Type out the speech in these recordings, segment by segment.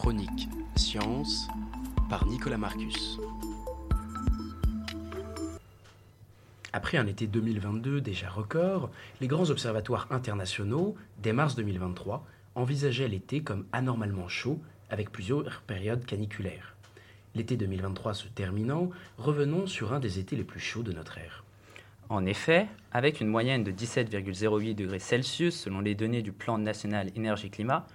Chronique Science par Nicolas Marcus. Après un été 2022 déjà record, les grands observatoires internationaux, dès mars 2023, envisageaient l'été comme anormalement chaud, avec plusieurs périodes caniculaires. L'été 2023 se terminant, revenons sur un des étés les plus chauds de notre ère. En effet, avec une moyenne de 17,08 degrés Celsius selon les données du Plan national énergie-climat,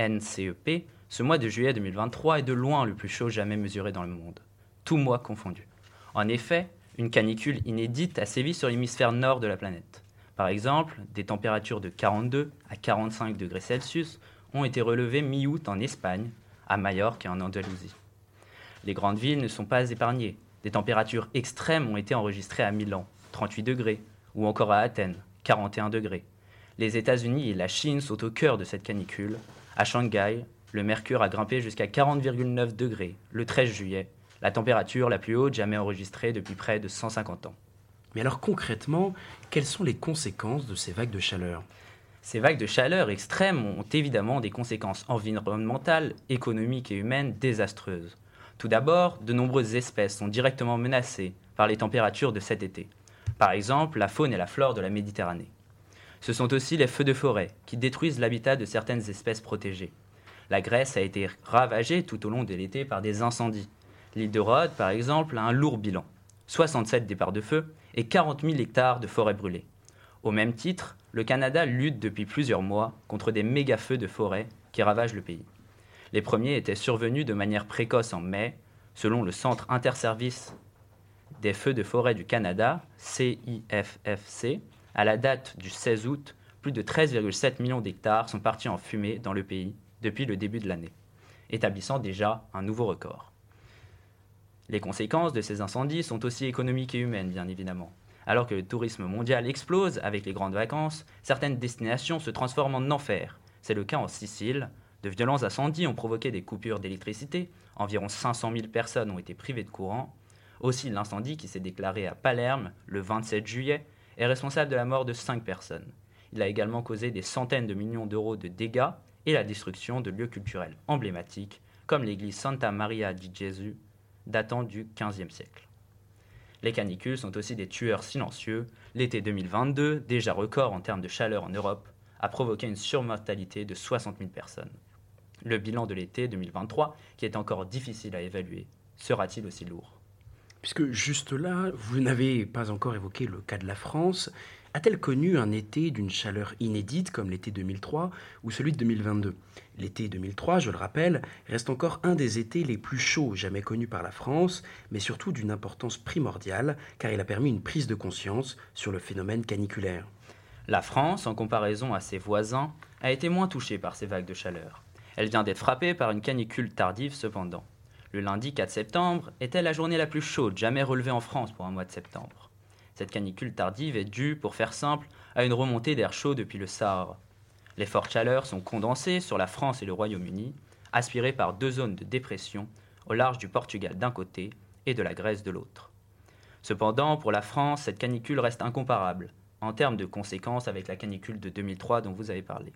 NCEP, ce mois de juillet 2023 est de loin le plus chaud jamais mesuré dans le monde, tout mois confondu. En effet, une canicule inédite a sévi sur l'hémisphère nord de la planète. Par exemple, des températures de 42 à 45 degrés Celsius ont été relevées mi-août en Espagne, à Majorque et en Andalousie. Les grandes villes ne sont pas épargnées. Des températures extrêmes ont été enregistrées à Milan, 38 degrés, ou encore à Athènes, 41 degrés. Les États-Unis et la Chine sont au cœur de cette canicule. À Shanghai, le mercure a grimpé jusqu'à 40,9 degrés le 13 juillet, la température la plus haute jamais enregistrée depuis près de 150 ans. Mais alors concrètement, quelles sont les conséquences de ces vagues de chaleur? Ces vagues de chaleur extrêmes ont évidemment des conséquences environnementales, économiques et humaines désastreuses. Tout d'abord, de nombreuses espèces sont directement menacées par les températures de cet été. Par exemple, la faune et la flore de la Méditerranée. Ce sont aussi les feux de forêt qui détruisent l'habitat de certaines espèces protégées. La Grèce a été ravagée tout au long de l'été par des incendies. L'île de Rhodes, par exemple, a un lourd bilan 67 départs de feu et 40 000 hectares de forêts brûlées. Au même titre, le Canada lutte depuis plusieurs mois contre des méga-feux de forêt qui ravagent le pays. Les premiers étaient survenus de manière précoce en mai, selon le Centre interservice des feux de forêt du Canada, CIFFC. À la date du 16 août, plus de 13,7 millions d'hectares sont partis en fumée dans le pays depuis le début de l'année, établissant déjà un nouveau record. Les conséquences de ces incendies sont aussi économiques et humaines, bien évidemment. Alors que le tourisme mondial explose avec les grandes vacances, certaines destinations se transforment en enfer. C'est le cas en Sicile. De violents incendies ont provoqué des coupures d'électricité. Environ 500 000 personnes ont été privées de courant. Aussi, l'incendie qui s'est déclaré à Palerme le 27 juillet est responsable de la mort de 5 personnes. Il a également causé des centaines de millions d'euros de dégâts et la destruction de lieux culturels emblématiques comme l'église Santa Maria di Gesù datant du XVe siècle. Les canicules sont aussi des tueurs silencieux. L'été 2022, déjà record en termes de chaleur en Europe, a provoqué une surmortalité de 60 000 personnes. Le bilan de l'été 2023, qui est encore difficile à évaluer, sera-t-il aussi lourd? Puisque juste là, vous n'avez pas encore évoqué le cas de la France, a-t-elle connu un été d'une chaleur inédite comme l'été 2003 ou celui de 2022 L'été 2003, je le rappelle, reste encore un des étés les plus chauds jamais connus par la France, mais surtout d'une importance primordiale car il a permis une prise de conscience sur le phénomène caniculaire. La France, en comparaison à ses voisins, a été moins touchée par ces vagues de chaleur. Elle vient d'être frappée par une canicule tardive cependant. Le lundi 4 septembre était la journée la plus chaude jamais relevée en France pour un mois de septembre. Cette canicule tardive est due, pour faire simple, à une remontée d'air chaud depuis le Sahara. Les fortes chaleurs sont condensées sur la France et le Royaume-Uni, aspirées par deux zones de dépression au large du Portugal d'un côté et de la Grèce de l'autre. Cependant, pour la France, cette canicule reste incomparable en termes de conséquences avec la canicule de 2003 dont vous avez parlé.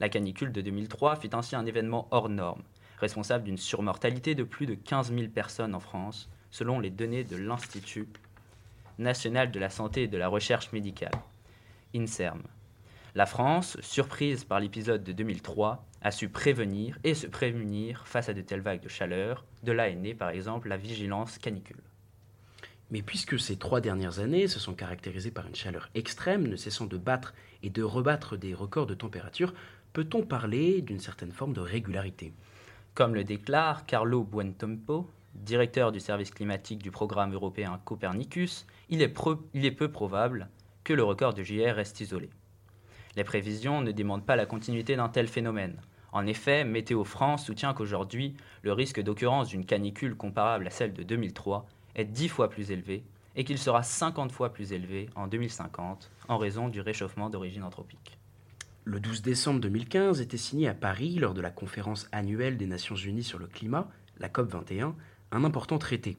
La canicule de 2003 fut ainsi un événement hors norme, responsable d'une surmortalité de plus de 15 000 personnes en France, selon les données de l'Institut national de la santé et de la recherche médicale, INSERM. La France, surprise par l'épisode de 2003, a su prévenir et se prémunir face à de telles vagues de chaleur. De là est née par exemple la vigilance canicule. Mais puisque ces trois dernières années se sont caractérisées par une chaleur extrême, ne cessant de battre et de rebattre des records de température, peut-on parler d'une certaine forme de régularité? Comme le déclare Carlo Buentempo, directeur du service climatique du programme européen Copernicus, il est, peu probable que le record de juillet reste isolé. Les prévisions ne demandent pas la continuité d'un tel phénomène. En effet, Météo France soutient qu'aujourd'hui, le risque d'occurrence d'une canicule comparable à celle de 2003 est 10 fois plus élevé et qu'il sera 50 fois plus élevé en 2050 en raison du réchauffement d'origine anthropique. Le 12 décembre 2015 était signé à Paris, lors de la conférence annuelle des Nations Unies sur le climat, la COP21, un important traité.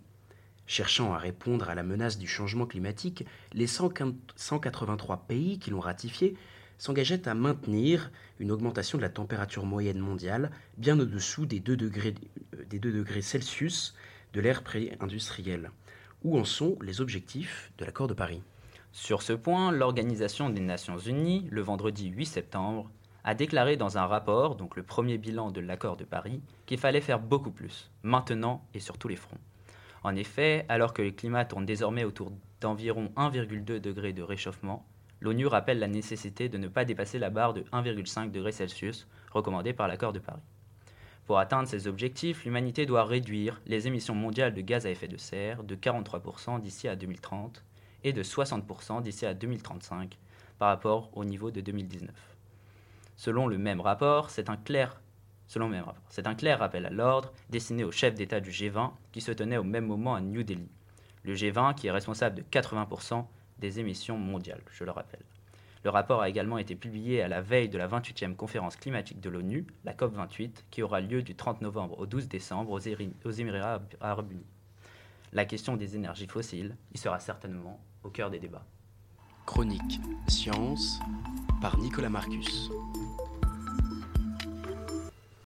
Cherchant à répondre à la menace du changement climatique, les 183 pays qui l'ont ratifié s'engageait à maintenir une augmentation de la température moyenne mondiale bien au-dessous des 2 degrés, euh, des 2 degrés Celsius de l'ère pré-industrielle. Où en sont les objectifs de l'accord de Paris? Sur ce point, l'Organisation des Nations Unies, le vendredi 8 septembre, a déclaré dans un rapport, donc le premier bilan de l'accord de Paris, qu'il fallait faire beaucoup plus, maintenant et sur tous les fronts. En effet, alors que le climat tourne désormais autour d'environ 1,2 degré de réchauffement, l'ONU rappelle la nécessité de ne pas dépasser la barre de 1,5 degré Celsius recommandée par l'accord de Paris. Pour atteindre ces objectifs, l'humanité doit réduire les émissions mondiales de gaz à effet de serre de 43% d'ici à 2030 et de 60% d'ici à 2035 par rapport au niveau de 2019. Selon le même rapport, c'est un clair rappel à l'ordre destiné au chef d'État du G20 qui se tenait au même moment à New Delhi. Le G20 qui est responsable de 80% des émissions mondiales, je le rappelle. Le rapport a également été publié à la veille de la 28e conférence climatique de l'ONU, la COP28, qui aura lieu du 30 novembre au 12 décembre aux, Émirats arabes unis. La question des énergies fossiles y sera certainement au cœur des débats. Chronique Science par Nicolas Marcus.